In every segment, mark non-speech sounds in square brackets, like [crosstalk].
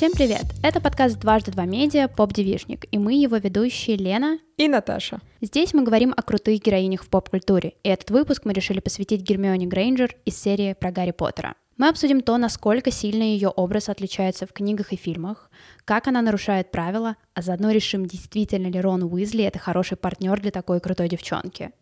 Всем привет! Это подкаст «Дважды два медиа» «Поп-девишник», и мы его ведущие Лена и Наташа. Здесь мы говорим о крутых героинях в поп-культуре, и этот выпуск мы решили посвятить Гермионе Грейнджер из серии про Гарри Поттера. Мы обсудим то, насколько сильно ее образ отличается в книгах и фильмах, как она нарушает правила, а заодно решим, действительно ли Рон Уизли это хороший партнер для такой крутой девчонки.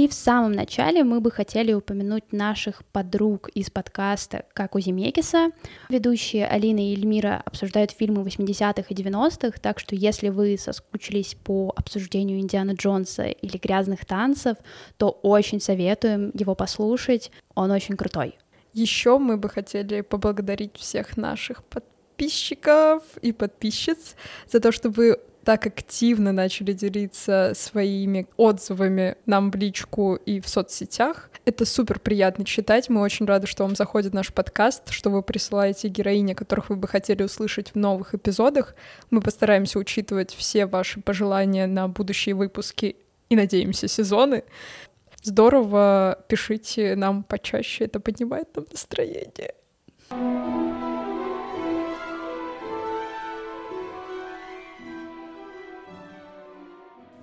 И в самом начале мы бы хотели упомянуть наших подруг из подкаста «Как у Земекиса». Ведущие Алина и Эльмира обсуждают фильмы 80-х и 90-х, так что если вы соскучились по обсуждению Индиана Джонса или «Грязных танцев», то очень советуем его послушать, он очень крутой. Еще мы бы хотели поблагодарить всех наших подписчиков и подписчиц за то, что вы так активно начали делиться своими отзывами нам в личку и в соцсетях. Это супер приятно читать. Мы очень рады, что вам заходит наш подкаст, что вы присылаете героини, которых вы бы хотели услышать в новых эпизодах. Мы постараемся учитывать все ваши пожелания на будущие выпуски и, надеемся, сезоны. Здорово, пишите нам почаще, это поднимает нам настроение.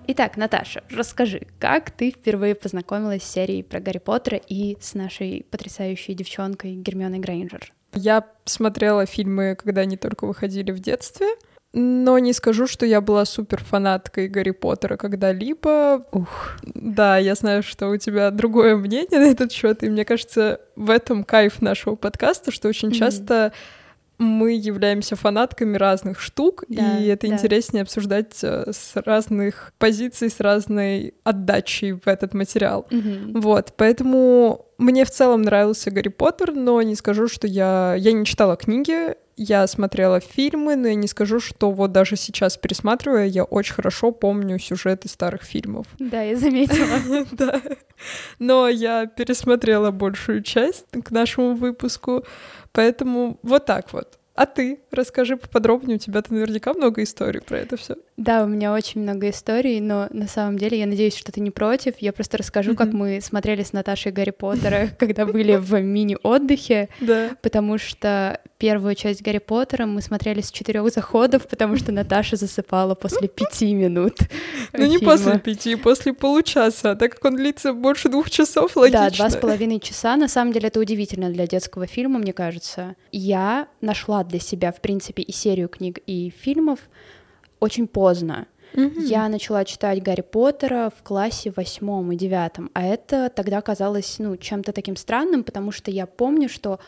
Итак, Наташа, расскажи, как ты впервые познакомилась с серией про Гарри Поттера и с нашей потрясающей девчонкой Гермионой Грейнджер? Я смотрела фильмы, когда они только выходили в детстве, но не скажу, что я была супер фанаткой Гарри Поттера когда-либо. Ух. Да, я знаю, что у тебя другое мнение на этот счет, и мне кажется, в этом кайф нашего подкаста, что очень mm-hmm. часто мы являемся фанатками разных штук, да, и это да. интереснее обсуждать э, с разных позиций, с разной отдачей в этот материал. Угу. Вот, поэтому мне в целом нравился Гарри Поттер, но не скажу, что я... Я не читала книги, я смотрела фильмы, но я не скажу, что вот даже сейчас пересматривая, я очень хорошо помню сюжеты старых фильмов. [laughs] Да, я заметила. [laughs] Да. Но я пересмотрела большую часть к нашему выпуску, Поэтому вот так вот. А ты расскажи поподробнее, у тебя-то наверняка много историй про это все. Да, у меня очень много историй, но на самом деле я надеюсь, что ты не против. Я просто расскажу, как мы смотрели с Наташей Гарри Поттера, [laughs] когда были в мини-отдыхе, да. потому что первую часть Гарри Поттера мы смотрели с четырех заходов, потому что Наташа засыпала после пяти минут. Ну не после пяти, после получаса, так как он длится больше двух часов, логично. Да, два с половиной часа. На самом деле это удивительно для детского фильма, мне кажется. Я нашла для себя, в принципе, и серию книг, и фильмов очень поздно. Mm-hmm. Я начала читать Гарри Поттера в классе восьмом и девятом, а это тогда казалось, ну, чем-то таким странным, потому что я помню, что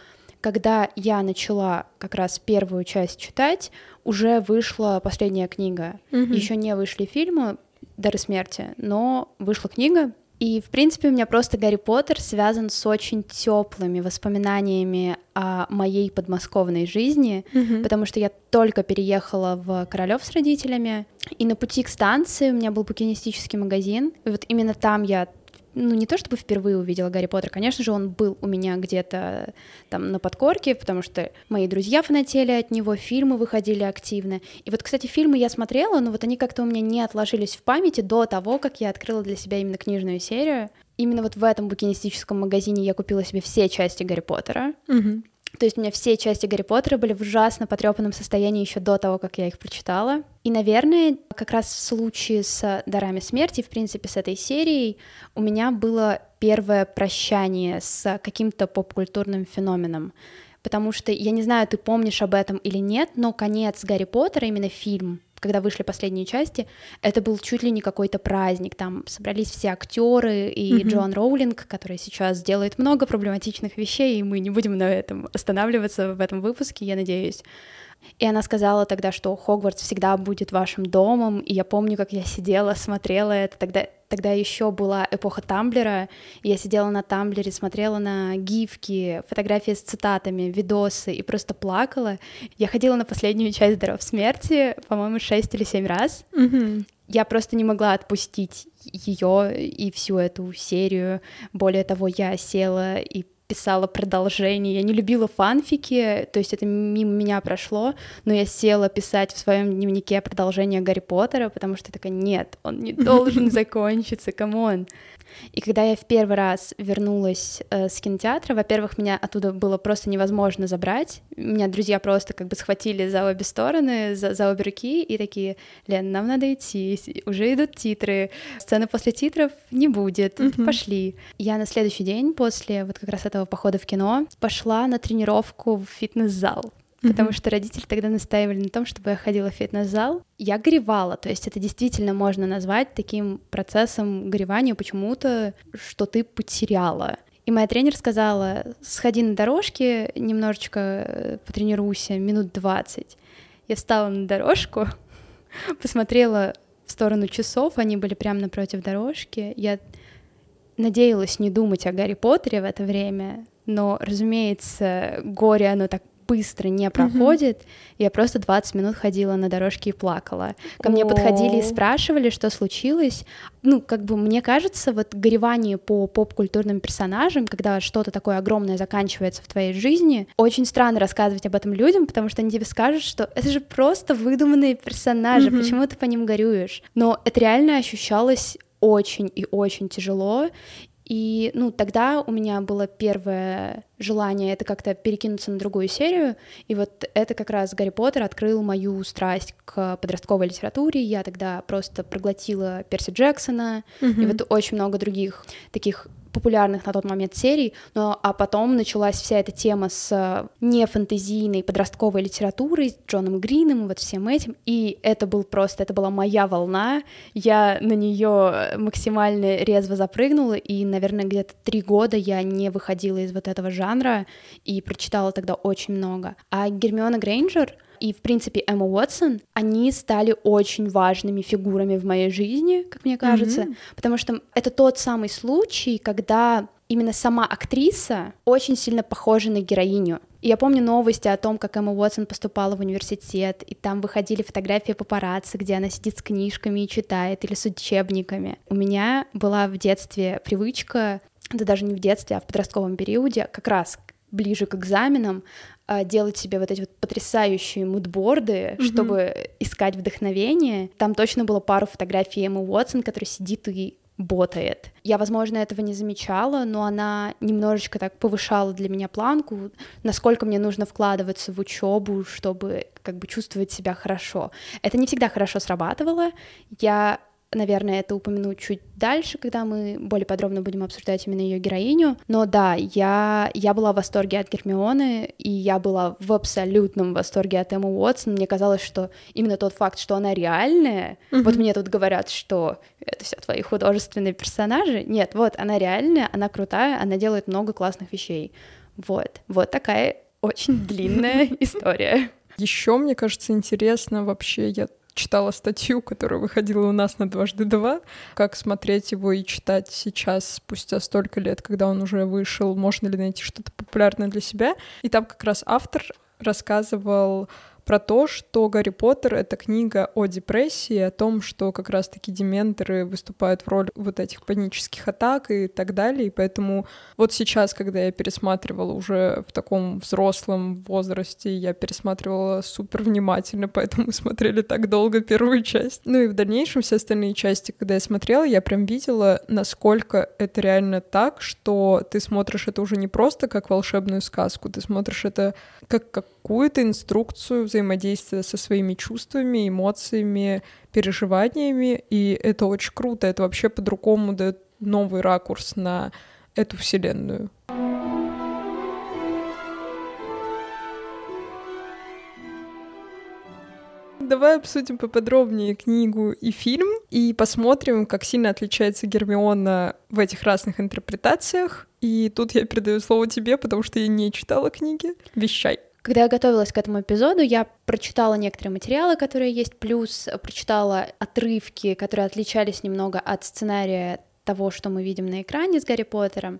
когда я начала как раз первую часть читать, уже вышла последняя книга. Mm-hmm. Еще не вышли фильмы «Дары смерти», но вышла книга, и, в принципе, у меня просто Гарри Поттер связан с очень теплыми воспоминаниями о моей подмосковной жизни, mm-hmm. потому что я только переехала в Королёв с родителями, и на пути к станции у меня был букинистический магазин, и вот именно там я ну, не то чтобы впервые увидела Гарри Поттер, конечно же, он был у меня где-то там на подкорке, потому что мои друзья фанатели от него, фильмы выходили активно. И вот, кстати, фильмы я смотрела, но вот они как-то у меня не отложились в памяти до того, как я открыла для себя именно книжную серию. Именно вот в этом букинистическом магазине я купила себе все части Гарри Поттера. Угу. То есть у меня все части Гарри Поттера были в ужасно потрепанном состоянии еще до того, как я их прочитала. И, наверное, как раз в случае с «Дарами смерти», в принципе, с этой серией, у меня было первое прощание с каким-то поп-культурным феноменом. Потому что, я не знаю, ты помнишь об этом или нет, но конец Гарри Поттера, именно фильм, когда вышли последние части, это был чуть ли не какой-то праздник. Там собрались все актеры и mm-hmm. Джон Роулинг, который сейчас делает много проблематичных вещей, и мы не будем на этом останавливаться в этом выпуске, я надеюсь. И она сказала тогда, что Хогвартс всегда будет вашим домом. И я помню, как я сидела, смотрела это. Тогда, тогда еще была эпоха Тамблера. Я сидела на Тамблере, смотрела на гифки, фотографии с цитатами, видосы и просто плакала. Я ходила на последнюю часть «Даров смерти», по-моему, шесть или семь раз. Mm-hmm. Я просто не могла отпустить ее и всю эту серию. Более того, я села и писала продолжение. Я не любила фанфики, то есть это мимо меня прошло, но я села писать в своем дневнике продолжение Гарри Поттера, потому что я такая, нет, он не [laughs] должен закончиться, come on. И когда я в первый раз вернулась э, с кинотеатра, во-первых, меня оттуда было просто невозможно забрать. Меня друзья просто как бы схватили за обе стороны, за, за обе руки и такие, Лен, нам надо идти, уже идут титры, сцены после титров не будет, mm-hmm. пошли. Я на следующий день после вот как раз этого похода в кино пошла на тренировку в фитнес-зал потому что родители тогда настаивали на том, чтобы я ходила в фитнес-зал. Я горевала, то есть это действительно можно назвать таким процессом горевания почему-то, что ты потеряла. И моя тренер сказала, сходи на дорожке, немножечко э, потренируйся, минут 20. Я встала на дорожку, [laughs] посмотрела в сторону часов, они были прямо напротив дорожки. Я надеялась не думать о Гарри Поттере в это время, но, разумеется, горе, оно так быстро не проходит. Mm-hmm. Я просто 20 минут ходила на дорожке и плакала. Ко мне подходили и спрашивали, что случилось. Ну, как бы мне кажется, вот горевание по поп-культурным персонажам, когда что-то такое огромное заканчивается в твоей жизни, очень странно рассказывать об этом людям, потому что они тебе скажут, что это же просто выдуманные персонажи, mm-hmm. почему ты по ним горюешь? Но это реально ощущалось очень и очень тяжело, и, ну, тогда у меня было первое желание это как-то перекинуться на другую серию, и вот это как раз Гарри Поттер открыл мою страсть к подростковой литературе, я тогда просто проглотила Перси Джексона, mm-hmm. и вот очень много других таких популярных на тот момент серий, но а потом началась вся эта тема с э, нефантазийной подростковой литературой, с Джоном Грином, вот всем этим, и это был просто, это была моя волна, я на нее максимально резво запрыгнула, и, наверное, где-то три года я не выходила из вот этого жанра, и прочитала тогда очень много. А Гермиона Грейнджер — и, в принципе, Эмма Уотсон, они стали очень важными фигурами в моей жизни, как мне кажется, mm-hmm. потому что это тот самый случай, когда именно сама актриса очень сильно похожа на героиню. И я помню новости о том, как Эмма Уотсон поступала в университет, и там выходили фотографии папарацци, где она сидит с книжками и читает, или с учебниками. У меня была в детстве привычка, да даже не в детстве, а в подростковом периоде, как раз ближе к экзаменам делать себе вот эти вот потрясающие мудборды, mm-hmm. чтобы искать вдохновение. Там точно было пару фотографий Эммы Уотсон, которая сидит и ботает. Я, возможно, этого не замечала, но она немножечко так повышала для меня планку, насколько мне нужно вкладываться в учебу, чтобы как бы чувствовать себя хорошо. Это не всегда хорошо срабатывало. Я наверное, это упомяну чуть дальше, когда мы более подробно будем обсуждать именно ее героиню. Но да, я, я была в восторге от Гермионы, и я была в абсолютном восторге от Эммы Уотсон. Мне казалось, что именно тот факт, что она реальная, mm-hmm. вот мне тут говорят, что это все твои художественные персонажи. Нет, вот она реальная, она крутая, она делает много классных вещей. Вот, вот такая очень длинная [laughs] история. Еще, мне кажется, интересно вообще, я читала статью, которая выходила у нас на «Дважды два», как смотреть его и читать сейчас, спустя столько лет, когда он уже вышел, можно ли найти что-то популярное для себя. И там как раз автор рассказывал про то, что Гарри Поттер — это книга о депрессии, о том, что как раз-таки дементоры выступают в роли вот этих панических атак и так далее, и поэтому вот сейчас, когда я пересматривала уже в таком взрослом возрасте, я пересматривала супер внимательно, поэтому смотрели так долго первую часть. Ну и в дальнейшем все остальные части, когда я смотрела, я прям видела, насколько это реально так, что ты смотришь это уже не просто как волшебную сказку, ты смотришь это как какую-то инструкцию взаимодействия со своими чувствами, эмоциями, переживаниями, и это очень круто, это вообще по-другому дает новый ракурс на эту вселенную. Давай обсудим поподробнее книгу и фильм и посмотрим, как сильно отличается Гермиона в этих разных интерпретациях. И тут я передаю слово тебе, потому что я не читала книги. Вещай. Когда я готовилась к этому эпизоду, я прочитала некоторые материалы, которые есть, плюс прочитала отрывки, которые отличались немного от сценария того, что мы видим на экране с Гарри Поттером.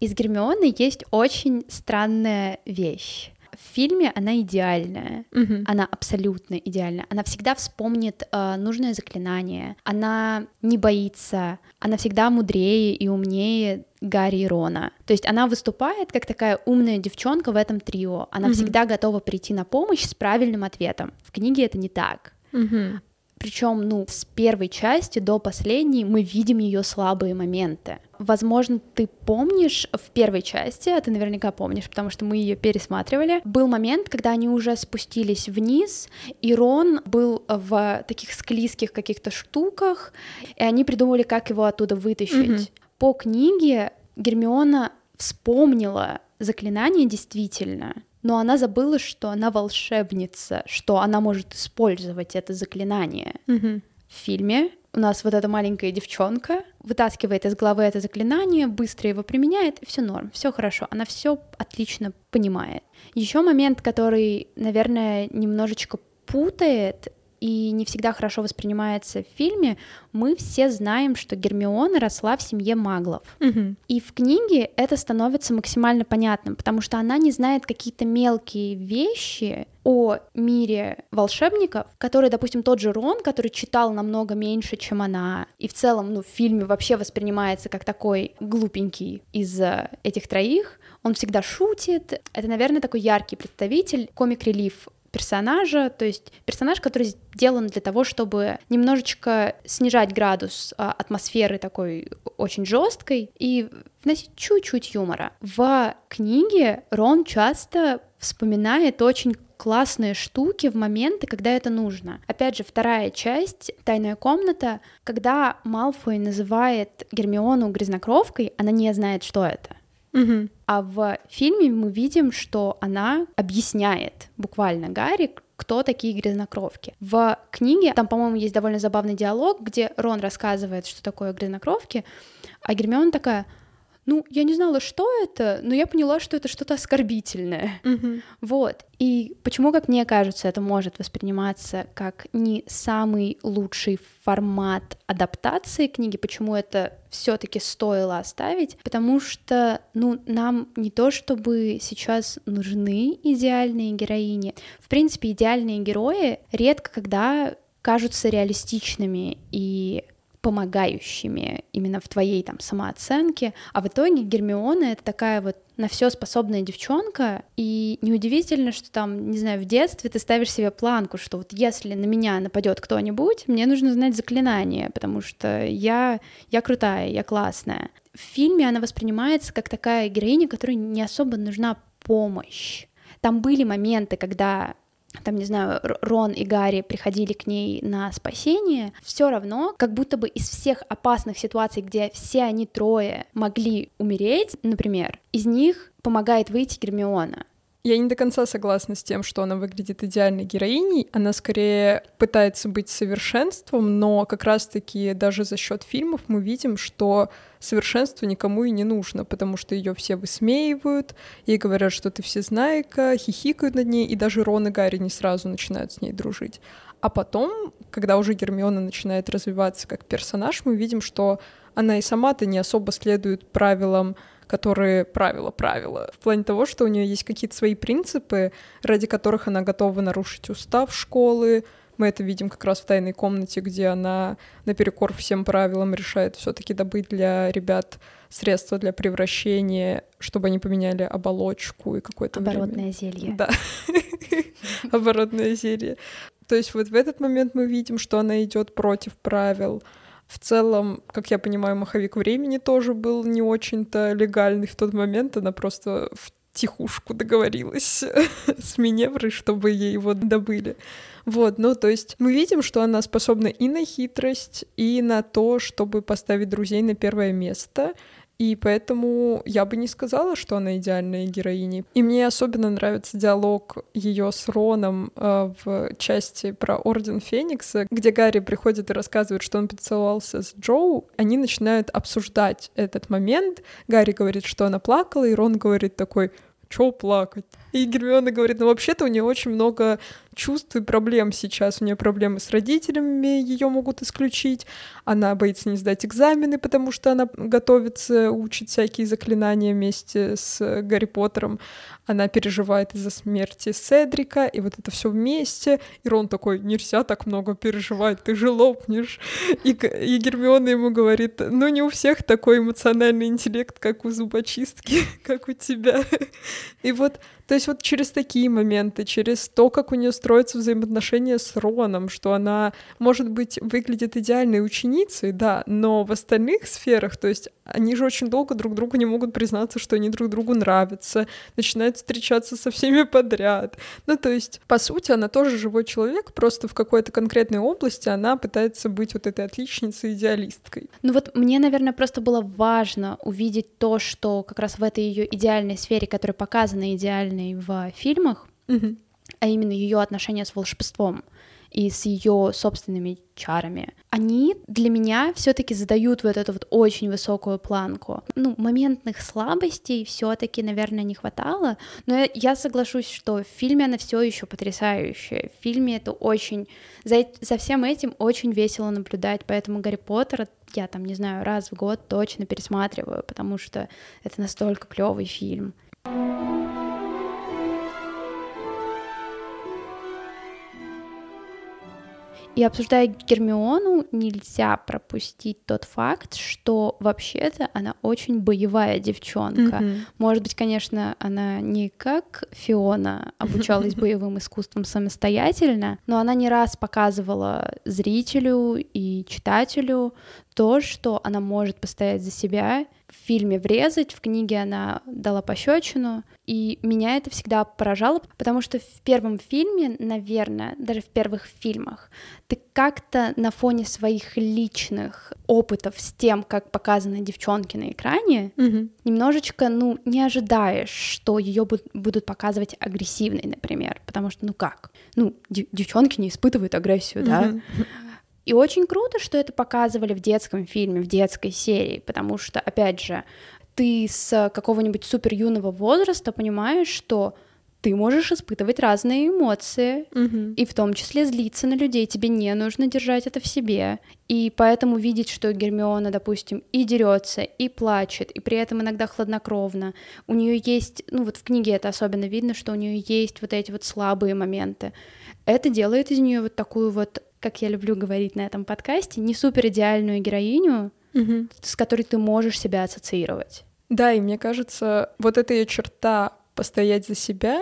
Из Гермионы есть очень странная вещь. В фильме она идеальная, Мгм. она абсолютно идеальная. Она всегда вспомнит э, нужное заклинание, она не боится, она всегда мудрее и умнее Гарри и Рона. То есть она выступает как такая умная девчонка в этом трио. Она Мгм. всегда готова прийти на помощь с правильным ответом. В книге это не так. Мгм. Причем, ну, с первой части до последней мы видим ее слабые моменты. Возможно, ты помнишь в первой части, а ты наверняка помнишь, потому что мы ее пересматривали, был момент, когда они уже спустились вниз, и Рон был в таких склизких каких-то штуках, и они придумали, как его оттуда вытащить. Мгм. По книге Гермиона вспомнила заклинание действительно, но она забыла, что она волшебница, что она может использовать это заклинание. Мгм. В фильме у нас вот эта маленькая девчонка вытаскивает из головы это заклинание, быстро его применяет, и все норм, все хорошо, она все отлично понимает. Еще момент, который, наверное, немножечко путает и не всегда хорошо воспринимается в фильме, мы все знаем, что Гермиона росла в семье маглов. Мгм. И в книге это становится максимально понятным, потому что она не знает какие-то мелкие вещи о мире волшебников, которые, допустим, тот же Рон, который читал намного меньше, чем она, и в целом, ну, в фильме вообще воспринимается как такой глупенький из э, этих троих, он всегда шутит. Это, наверное, такой яркий представитель комик-релив персонажа, то есть персонаж, который сделан для того, чтобы немножечко снижать градус а, атмосферы такой очень жесткой и вносить чуть-чуть юмора. В книге Рон часто вспоминает очень классные штуки в моменты, когда это нужно. Опять же, вторая часть «Тайная комната», когда Малфой называет Гермиону грязнокровкой, она не знает, что это. Мгм. А в фильме мы видим, что она объясняет буквально Гарри, кто такие грязнокровки. В книге там, по-моему, есть довольно забавный диалог, где Рон рассказывает, что такое грязнокровки, а Гермиона такая, ну, я не знала, что это, но я поняла, что это что-то оскорбительное. Мгм. Вот. И почему, как мне кажется, это может восприниматься как не самый лучший формат адаптации книги, почему это все-таки стоило оставить, потому что, ну, нам не то чтобы сейчас нужны идеальные героини. В принципе, идеальные герои редко когда кажутся реалистичными и помогающими именно в твоей там самооценке, а в итоге Гермиона это такая вот на все способная девчонка, и неудивительно, что там, не знаю, в детстве ты ставишь себе планку, что вот если на меня нападет кто-нибудь, мне нужно знать заклинание, потому что я, я крутая, я классная. В фильме она воспринимается как такая героиня, которой не особо нужна помощь. Там были моменты, когда там, не знаю, Рон и Гарри приходили к ней на спасение, все равно, как будто бы из всех опасных ситуаций, где все они трое могли умереть, например, из них помогает выйти Гермиона. Я не до конца согласна с тем, что она выглядит идеальной героиней. Она скорее пытается быть совершенством, но как раз-таки даже за счет фильмов мы видим, что совершенство никому и не нужно, потому что ее все высмеивают, ей говорят, что ты всезнайка, хихикают над ней, и даже Рон и Гарри не сразу начинают с ней дружить. А потом, когда уже Гермиона начинает развиваться как персонаж, мы видим, что она и сама-то не особо следует правилам которые правила-правила, в плане того, что у нее есть какие-то свои принципы, ради которых она готова нарушить устав школы. Мы это видим как раз в тайной комнате, где она наперекор всем правилам решает все-таки добыть для ребят средства для превращения, чтобы они поменяли оболочку и какое-то Оборотное время. зелье. Да, [laughs] оборотное зелье. То есть вот в этот момент мы видим, что она идет против правил. В целом, как я понимаю, маховик времени тоже был не очень-то легальный в тот момент. Она просто в тихушку договорилась [laughs] с Миневрой, чтобы ей его добыли. Вот, ну, то есть мы видим, что она способна и на хитрость, и на то, чтобы поставить друзей на первое место. И поэтому я бы не сказала, что она идеальная героиня. И мне особенно нравится диалог ее с Роном э, в части про Орден Феникса, где Гарри приходит и рассказывает, что он поцеловался с Джоу. Они начинают обсуждать этот момент. Гарри говорит, что она плакала, и Рон говорит такой, чё плакать? И Гермиона говорит, ну вообще-то у нее очень много чувств и проблем сейчас. У нее проблемы с родителями, ее могут исключить. Она боится не сдать экзамены, потому что она готовится, учит всякие заклинания вместе с Гарри Поттером. Она переживает из-за смерти Седрика, и вот это все вместе. И Рон такой, нельзя так много переживать, ты же лопнешь. И, и Гермиона ему говорит, ну не у всех такой эмоциональный интеллект, как у зубочистки, [laughs] как у тебя. И вот то есть вот через такие моменты, через то, как у нее строятся взаимоотношения с Роном, что она, может быть, выглядит идеальной ученицей, да, но в остальных сферах, то есть они же очень долго друг другу не могут признаться, что они друг другу нравятся, начинают встречаться со всеми подряд. Ну, то есть, по сути, она тоже живой человек, просто в какой-то конкретной области она пытается быть вот этой отличницей, идеалисткой. Ну вот мне, наверное, просто было важно увидеть то, что как раз в этой ее идеальной сфере, которая показана идеально актуальной в фильмах, угу. а именно ее отношения с волшебством и с ее собственными чарами, они для меня все-таки задают вот эту вот очень высокую планку. Ну, моментных слабостей все-таки, наверное, не хватало, но я соглашусь, что в фильме она все еще потрясающая. В фильме это очень... За, за всем этим очень весело наблюдать, поэтому Гарри Поттер я там, не знаю, раз в год точно пересматриваю, потому что это настолько клевый фильм. И обсуждая Гермиону, нельзя пропустить тот факт, что вообще-то она очень боевая девчонка. Mm-hmm. Может быть, конечно, она не как Фиона обучалась [laughs] боевым искусствам самостоятельно, но она не раз показывала зрителю и читателю то, что она может постоять за себя, в фильме врезать, в книге она дала пощечину, и меня это всегда поражало, потому что в первом фильме, наверное, даже в первых фильмах, ты как-то на фоне своих личных опытов с тем, как показаны девчонки на экране, угу. немножечко, ну, не ожидаешь, что ее будут показывать агрессивной, например, потому что, ну как, ну, девчонки не испытывают агрессию, угу. да, и очень круто, что это показывали в детском фильме, в детской серии, потому что, опять же, ты с какого-нибудь супер юного возраста понимаешь, что ты можешь испытывать разные эмоции, mm-hmm. и в том числе злиться на людей. Тебе не нужно держать это в себе. И поэтому видеть, что Гермиона, допустим, и дерется, и плачет, и при этом иногда хладнокровно. У нее есть, ну вот в книге это особенно видно, что у нее есть вот эти вот слабые моменты. Это делает из нее вот такую вот как я люблю говорить на этом подкасте, не супер идеальную героиню, угу. с которой ты можешь себя ассоциировать. Да, и мне кажется, вот эта ее черта постоять за себя,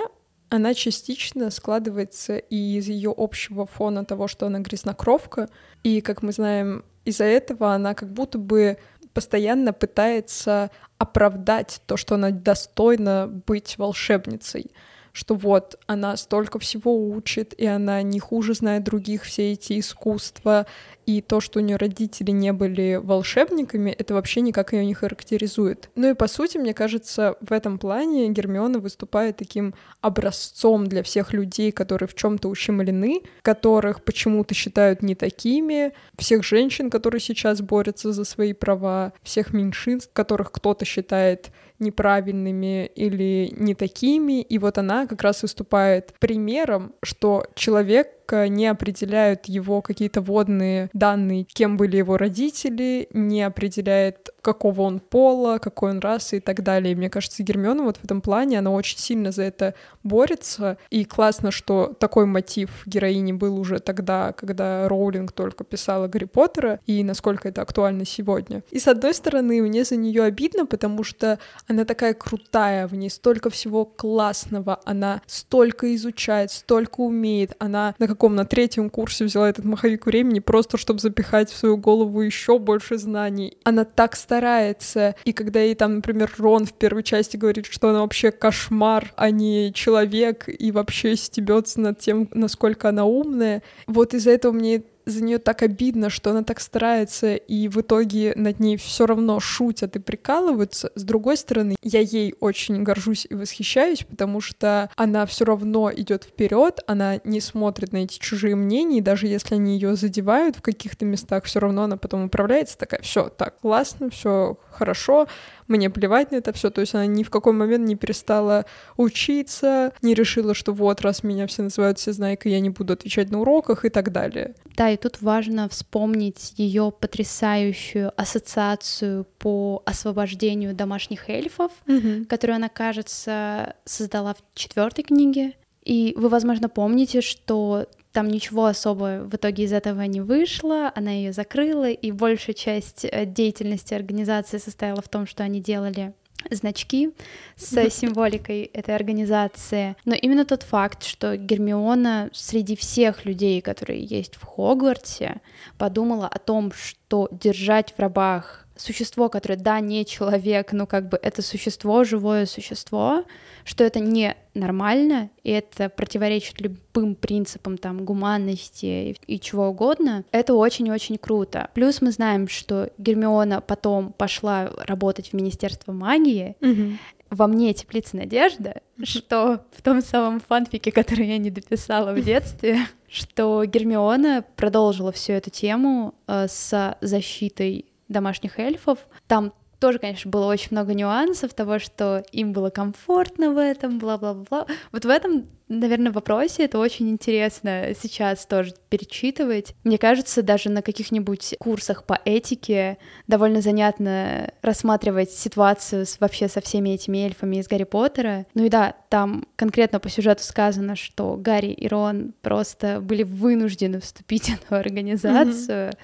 она частично складывается и из ее общего фона того, что она грязнокровка, и, как мы знаем, из-за этого она как будто бы постоянно пытается оправдать то, что она достойна быть волшебницей что вот она столько всего учит, и она не хуже знает других все эти искусства, и то, что у нее родители не были волшебниками, это вообще никак ее не характеризует. Ну и по сути, мне кажется, в этом плане Гермиона выступает таким образцом для всех людей, которые в чем-то ущемлены, которых почему-то считают не такими, всех женщин, которые сейчас борются за свои права, всех меньшинств, которых кто-то считает неправильными или не такими. И вот она как раз выступает примером, что человек не определяют его какие-то водные данные, кем были его родители, не определяет, какого он пола, какой он расы и так далее. И мне кажется, Гермиона вот в этом плане, она очень сильно за это борется, и классно, что такой мотив героини был уже тогда, когда Роулинг только писала Гарри Поттера, и насколько это актуально сегодня. И с одной стороны, мне за нее обидно, потому что она такая крутая, в ней столько всего классного, она столько изучает, столько умеет, она на каком на третьем курсе взяла этот маховик времени просто, чтобы запихать в свою голову еще больше знаний. Она так старается, и когда ей там, например, Рон в первой части говорит, что она вообще кошмар, а не человек, и вообще стебется над тем, насколько она умная, вот из-за этого мне за нее так обидно, что она так старается, и в итоге над ней все равно шутят и прикалываются. С другой стороны, я ей очень горжусь и восхищаюсь, потому что она все равно идет вперед, она не смотрит на эти чужие мнения, и даже если они ее задевают в каких-то местах, все равно она потом управляется такая, все, так, классно, все хорошо, мне плевать на это все. То есть она ни в какой момент не перестала учиться, не решила, что вот, раз меня все называют всезнайкой, я не буду отвечать на уроках и так далее. Да, и тут важно вспомнить ее потрясающую ассоциацию по освобождению домашних эльфов, угу. которую она, кажется, создала в четвертой книге. И вы, возможно, помните, что там ничего особо в итоге из этого не вышло, она ее закрыла, и большая часть э, деятельности организации состояла в том, что они делали значки с символикой этой организации. Но именно тот факт, что Гермиона среди всех людей, которые есть в Хогвартсе, подумала о том, что держать в рабах существо, которое, да, не человек, но как бы это существо, живое существо, что это не нормально, и это противоречит любым принципам там гуманности и, и чего угодно, это очень-очень круто. Плюс мы знаем, что Гермиона потом пошла работать в Министерство магии, mm во мне теплится надежда, что в том самом фанфике, который я не дописала в детстве, [laughs] что Гермиона продолжила всю эту тему э, с защитой домашних эльфов. Там тоже, конечно, было очень много нюансов того, что им было комфортно в этом, бла-бла-бла. Вот в этом, наверное, вопросе это очень интересно сейчас тоже перечитывать. Мне кажется, даже на каких-нибудь курсах по этике довольно занятно рассматривать ситуацию с, вообще со всеми этими эльфами из Гарри Поттера. Ну и да, там конкретно по сюжету сказано, что Гарри и Рон просто были вынуждены вступить [laughs] в эту организацию. Mm-hmm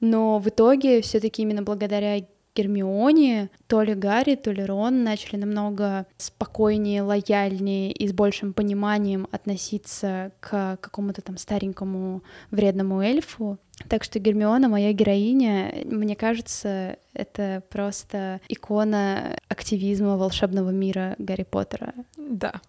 но в итоге все-таки именно благодаря Гермионе, то ли Гарри, то ли Рон начали намного спокойнее, лояльнее и с большим пониманием относиться к какому-то там старенькому вредному эльфу. Так что Гермиона, моя героиня, мне кажется, это просто икона активизма волшебного мира Гарри Поттера. Да.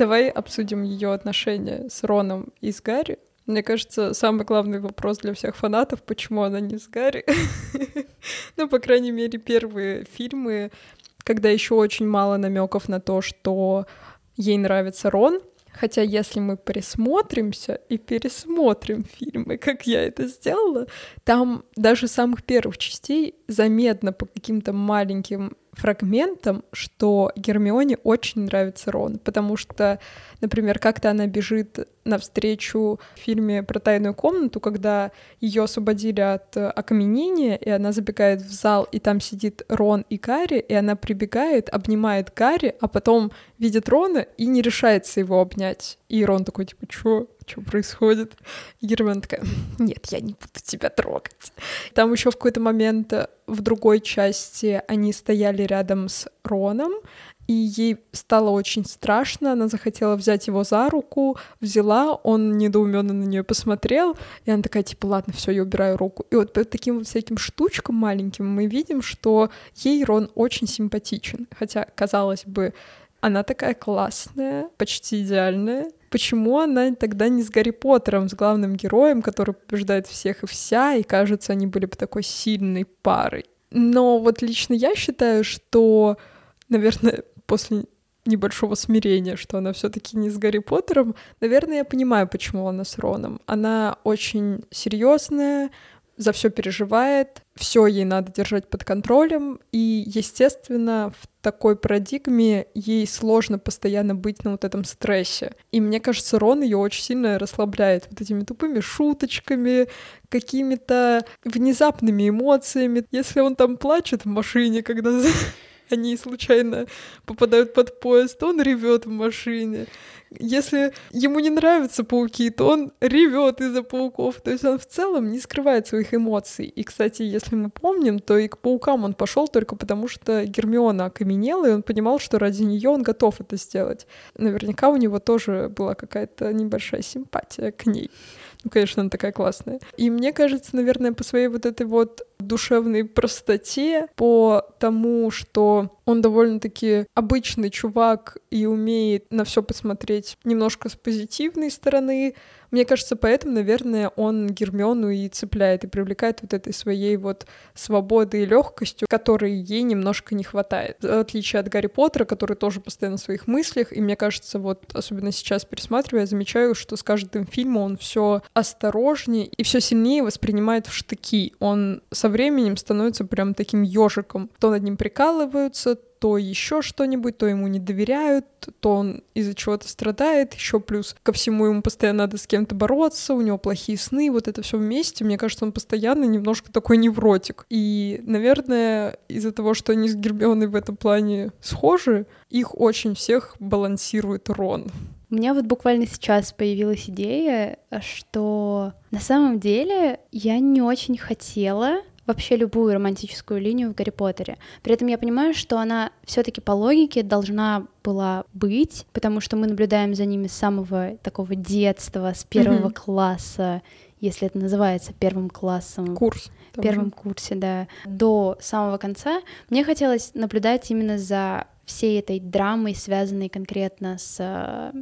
Давай обсудим ее отношения с Роном и с Гарри. Мне кажется, самый главный вопрос для всех фанатов, почему она не с Гарри. [laughs] ну, по крайней мере, первые фильмы, когда еще очень мало намеков на то, что ей нравится Рон. Хотя если мы присмотримся и пересмотрим фильмы, как я это сделала, там даже самых первых частей заметно по каким-то маленьким фрагментом, что Гермионе очень нравится Рон, потому что, например, как-то она бежит навстречу в фильме про тайную комнату, когда ее освободили от окаменения, и она забегает в зал, и там сидит Рон и Гарри, и она прибегает, обнимает Гарри, а потом видит Рона и не решается его обнять. И Рон такой, типа, чё? Что происходит. И такая, нет, я не буду тебя трогать. Там еще в какой-то момент э, в другой части они стояли рядом с Роном, и ей стало очень страшно, она захотела взять его за руку, взяла, он недоуменно на нее посмотрел, и она такая, типа, ладно, все, я убираю руку. И вот по таким вот всяким штучкам маленьким мы видим, что ей Рон очень симпатичен. Хотя, казалось бы, она такая классная, почти идеальная, почему она тогда не с Гарри Поттером, с главным героем, который побеждает всех и вся, и кажется, они были бы такой сильной парой. Но вот лично я считаю, что, наверное, после небольшого смирения, что она все-таки не с Гарри Поттером, наверное, я понимаю, почему она с Роном. Она очень серьезная, за все переживает, все ей надо держать под контролем, и, естественно, в такой парадигме ей сложно постоянно быть на вот этом стрессе. И мне кажется, Рон ее очень сильно расслабляет вот этими тупыми шуточками, какими-то внезапными эмоциями. Если он там плачет в машине, когда они случайно попадают под поезд, он ревет в машине. Если ему не нравятся пауки, то он ревет из-за пауков. То есть он в целом не скрывает своих эмоций. И, кстати, если мы помним, то и к паукам он пошел только потому, что Гермиона окаменела, и он понимал, что ради нее он готов это сделать. Наверняка у него тоже была какая-то небольшая симпатия к ней. Ну, конечно, она такая классная. И мне кажется, наверное, по своей вот этой вот душевной простоте, по тому, что Он довольно-таки обычный чувак и умеет на все посмотреть немножко с позитивной стороны, мне кажется, поэтому, наверное, он Гермиону и цепляет, и привлекает вот этой своей вот свободой и легкостью, которой ей немножко не хватает. В отличие от Гарри Поттера, который тоже постоянно в своих мыслях, и мне кажется, вот особенно сейчас пересматривая, я замечаю, что с каждым фильмом он все осторожнее и все сильнее воспринимает в штыки. Он со временем становится прям таким ежиком. То над ним прикалываются, то еще что-нибудь, то ему не доверяют, то он из-за чего-то страдает, еще плюс ко всему ему постоянно надо с кем-то бороться, у него плохие сны, вот это все вместе. Мне кажется, он постоянно немножко такой невротик. И, наверное, из-за того, что они с Гермионой в этом плане схожи, их очень всех балансирует Рон. У меня вот буквально сейчас появилась идея, что на самом деле я не очень хотела вообще любую романтическую линию в Гарри Поттере. При этом я понимаю, что она все-таки по логике должна была быть, потому что мы наблюдаем за ними с самого такого детства, с первого mm-hmm. класса, если это называется первым классом. Курс. Первом же. курсе, да, до самого конца. Мне хотелось наблюдать именно за всей этой драмой, связанной конкретно с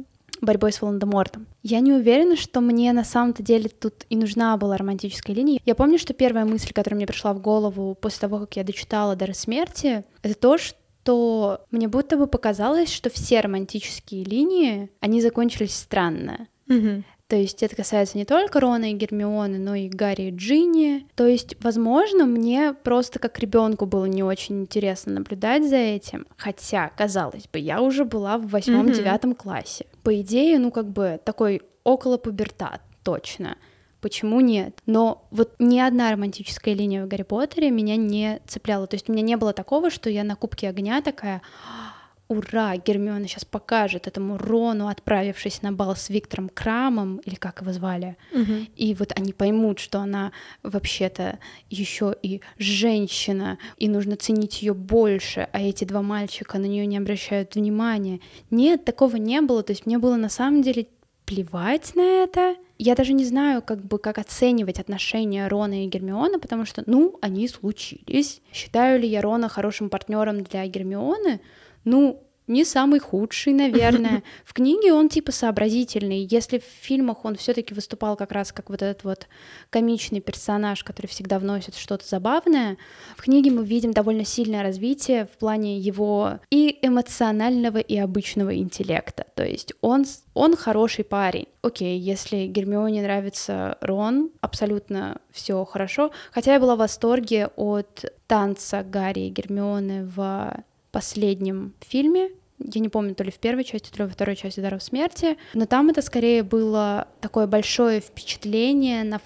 борьбой с Волан-де-Мортом. Я не уверена, что мне на самом-то деле тут и нужна была романтическая линия. Я помню, что первая мысль, которая мне пришла в голову после того, как я дочитала «Дары смерти», это то, что мне будто бы показалось, что все романтические линии, они закончились странно. Mm-hmm. То есть это касается не только Рона и Гермионы, но и Гарри и Джинни. То есть, возможно, мне просто как ребенку было не очень интересно наблюдать за этим. Хотя, казалось бы, я уже была в восьмом-девятом mm-hmm. классе. По идее, ну как бы такой около пубертат, точно. Почему нет? Но вот ни одна романтическая линия в Гарри Поттере меня не цепляла. То есть у меня не было такого, что я на Кубке огня такая ура, Гермиона сейчас покажет этому Рону, отправившись на бал с Виктором Крамом, или как его звали, угу. и вот они поймут, что она вообще-то еще и женщина, и нужно ценить ее больше, а эти два мальчика на нее не обращают внимания. Нет, такого не было, то есть мне было на самом деле плевать на это. Я даже не знаю, как бы, как оценивать отношения Рона и Гермиона, потому что, ну, они случились. Считаю ли я Рона хорошим партнером для Гермионы? Ну, не самый худший, наверное. [laughs] В книге он типа сообразительный. Если в фильмах он все-таки выступал как раз как вот этот вот комичный персонаж, который всегда вносит что-то забавное, в книге мы видим довольно сильное развитие в плане его и эмоционального, и обычного интеллекта. То есть он, он хороший парень. Окей, если Гермионе нравится Рон, абсолютно все хорошо. Хотя я была в восторге от танца Гарри и Гермионы в последнем фильме, я не помню, то ли в первой части, то ли во второй части «Даров смерти», но там это скорее было такое большое впечатление на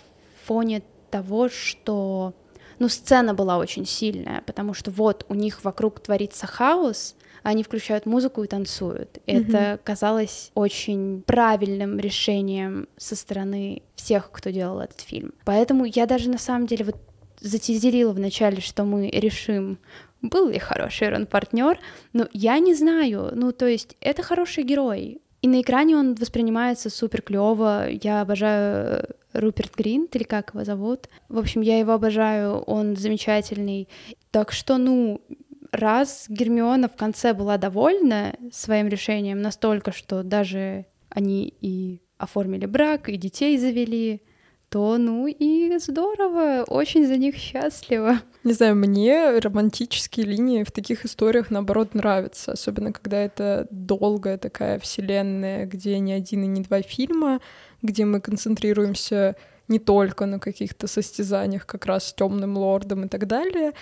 фоне того, что ну, сцена была очень сильная, потому что вот у них вокруг творится хаос, они включают музыку и танцуют. Mm-hmm. Это казалось очень правильным решением со стороны всех, кто делал этот фильм. Поэтому я даже на самом деле вот затизерила вначале, что мы решим был ли хороший Рон-партнер, но я не знаю, ну, то есть это хороший герой, и на экране он воспринимается супер клево. Я обожаю Руперт Гринт, или как его зовут. В общем, я его обожаю, он замечательный. Так что, ну, раз Гермиона в конце была довольна своим решением настолько, что даже они и оформили брак, и детей завели, то ну и здорово, очень за них счастлива. Не знаю, мне романтические линии в таких историях, наоборот, нравятся, особенно когда это долгая такая вселенная, где не один и не два фильма, где мы концентрируемся не только на каких-то состязаниях как раз с темным лордом и так далее,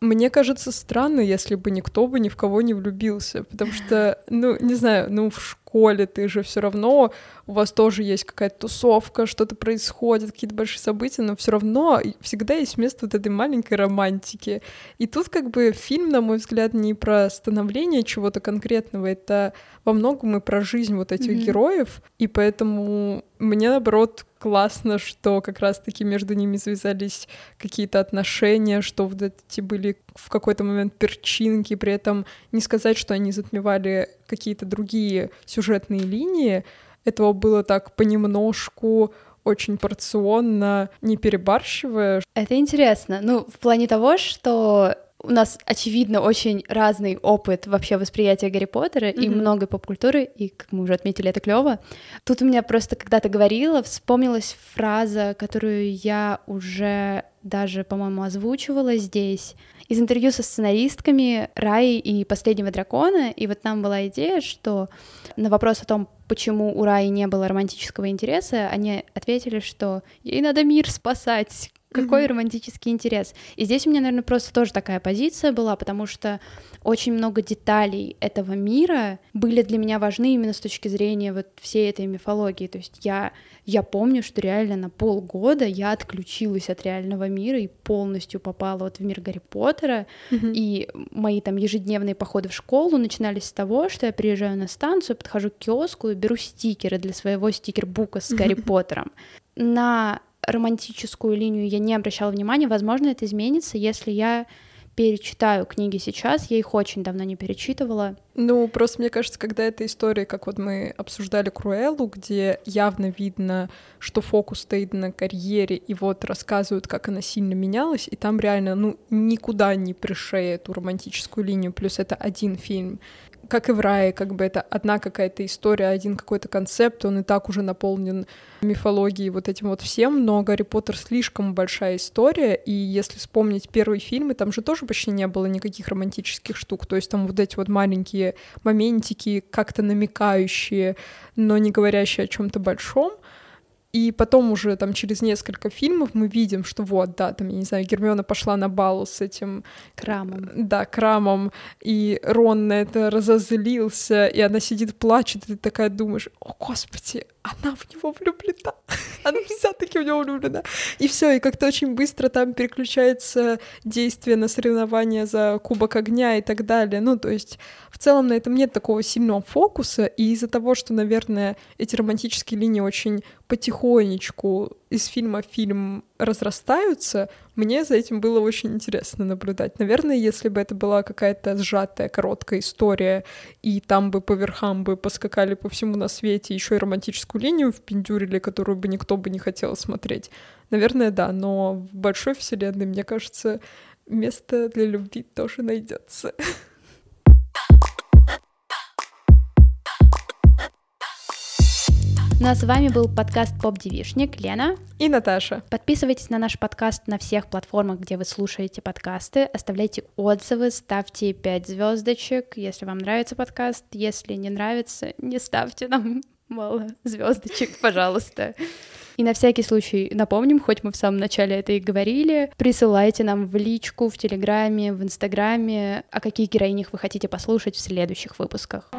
мне кажется странно, если бы никто бы ни в кого не влюбился, потому что, ну, не знаю, ну, в школе ты же все равно, у вас тоже есть какая-то тусовка, что-то происходит, какие-то большие события, но все равно всегда есть место вот этой маленькой романтики. И тут как бы фильм, на мой взгляд, не про становление чего-то конкретного, это во многом и про жизнь вот этих mm-hmm. героев, и поэтому мне, наоборот, классно, что как раз-таки между ними завязались какие-то отношения, что вот эти были в какой-то момент перчинки, при этом не сказать, что они затмевали какие-то другие сюжетные линии, этого было так понемножку, очень порционно, не перебарщивая. Это интересно. Ну, в плане того, что у нас, очевидно, очень разный опыт вообще восприятия Гарри Поттера mm-hmm. и много поп-культуры, и, как мы уже отметили, это клево. Тут у меня просто, когда ты говорила, вспомнилась фраза, которую я уже даже, по-моему, озвучивала здесь, из интервью со сценаристками Раи и «Последнего дракона», и вот там была идея, что на вопрос о том, почему у Раи не было романтического интереса, они ответили, что ей надо мир спасать, какой mm-hmm. романтический интерес. И здесь у меня, наверное, просто тоже такая позиция была, потому что очень много деталей этого мира были для меня важны именно с точки зрения вот всей этой мифологии. То есть я, я помню, что реально на полгода я отключилась от реального мира и полностью попала вот в мир Гарри Поттера. Mm-hmm. И мои там ежедневные походы в школу начинались с того, что я приезжаю на станцию, подхожу к киоску и беру стикеры для своего стикербука с [laughs] Гарри Поттером. На романтическую линию я не обращала внимания. Возможно, это изменится, если я перечитаю книги сейчас, я их очень давно не перечитывала. Ну, просто мне кажется, когда эта история, как вот мы обсуждали Круэллу, где явно видно, что фокус стоит на карьере, и вот рассказывают, как она сильно менялась, и там реально, ну, никуда не пришея эту романтическую линию, плюс это один фильм как и в рае, как бы это одна какая-то история, один какой-то концепт, он и так уже наполнен мифологией вот этим вот всем, но Гарри Поттер слишком большая история, и если вспомнить первые фильмы, там же тоже почти не было никаких романтических штук, то есть там вот эти вот маленькие моментики, как-то намекающие, но не говорящие о чем то большом, и потом уже там через несколько фильмов мы видим, что вот, да, там, я не знаю, Гермиона пошла на бал с этим... Крамом. Да, Крамом, и Рон на это разозлился, и она сидит, плачет, и ты такая думаешь, о, господи, она в него влюблена. [laughs] Она вся-таки в него влюблена. И все, и как-то очень быстро там переключается действие на соревнования за Кубок Огня и так далее. Ну, то есть в целом на этом нет такого сильного фокуса, и из-за того, что, наверное, эти романтические линии очень потихонечку из фильма в фильм разрастаются, мне за этим было очень интересно наблюдать. Наверное, если бы это была какая-то сжатая, короткая история, и там бы по верхам бы поскакали по всему на свете, еще и романтическую линию впендюрили, которую бы никто бы не хотел смотреть. Наверное, да, но в большой вселенной, мне кажется, место для любви тоже найдется. [laughs] Ну а с вами был подкаст Поп Девишник, Лена и Наташа. Подписывайтесь на наш подкаст на всех платформах, где вы слушаете подкасты, оставляйте отзывы, ставьте 5 звездочек, если вам нравится подкаст, если не нравится, не ставьте нам [laughs] мало звездочек, пожалуйста. И на всякий случай напомним, хоть мы в самом начале это и говорили, присылайте нам в личку, в Телеграме, в Инстаграме, о каких героинях вы хотите послушать в следующих выпусках.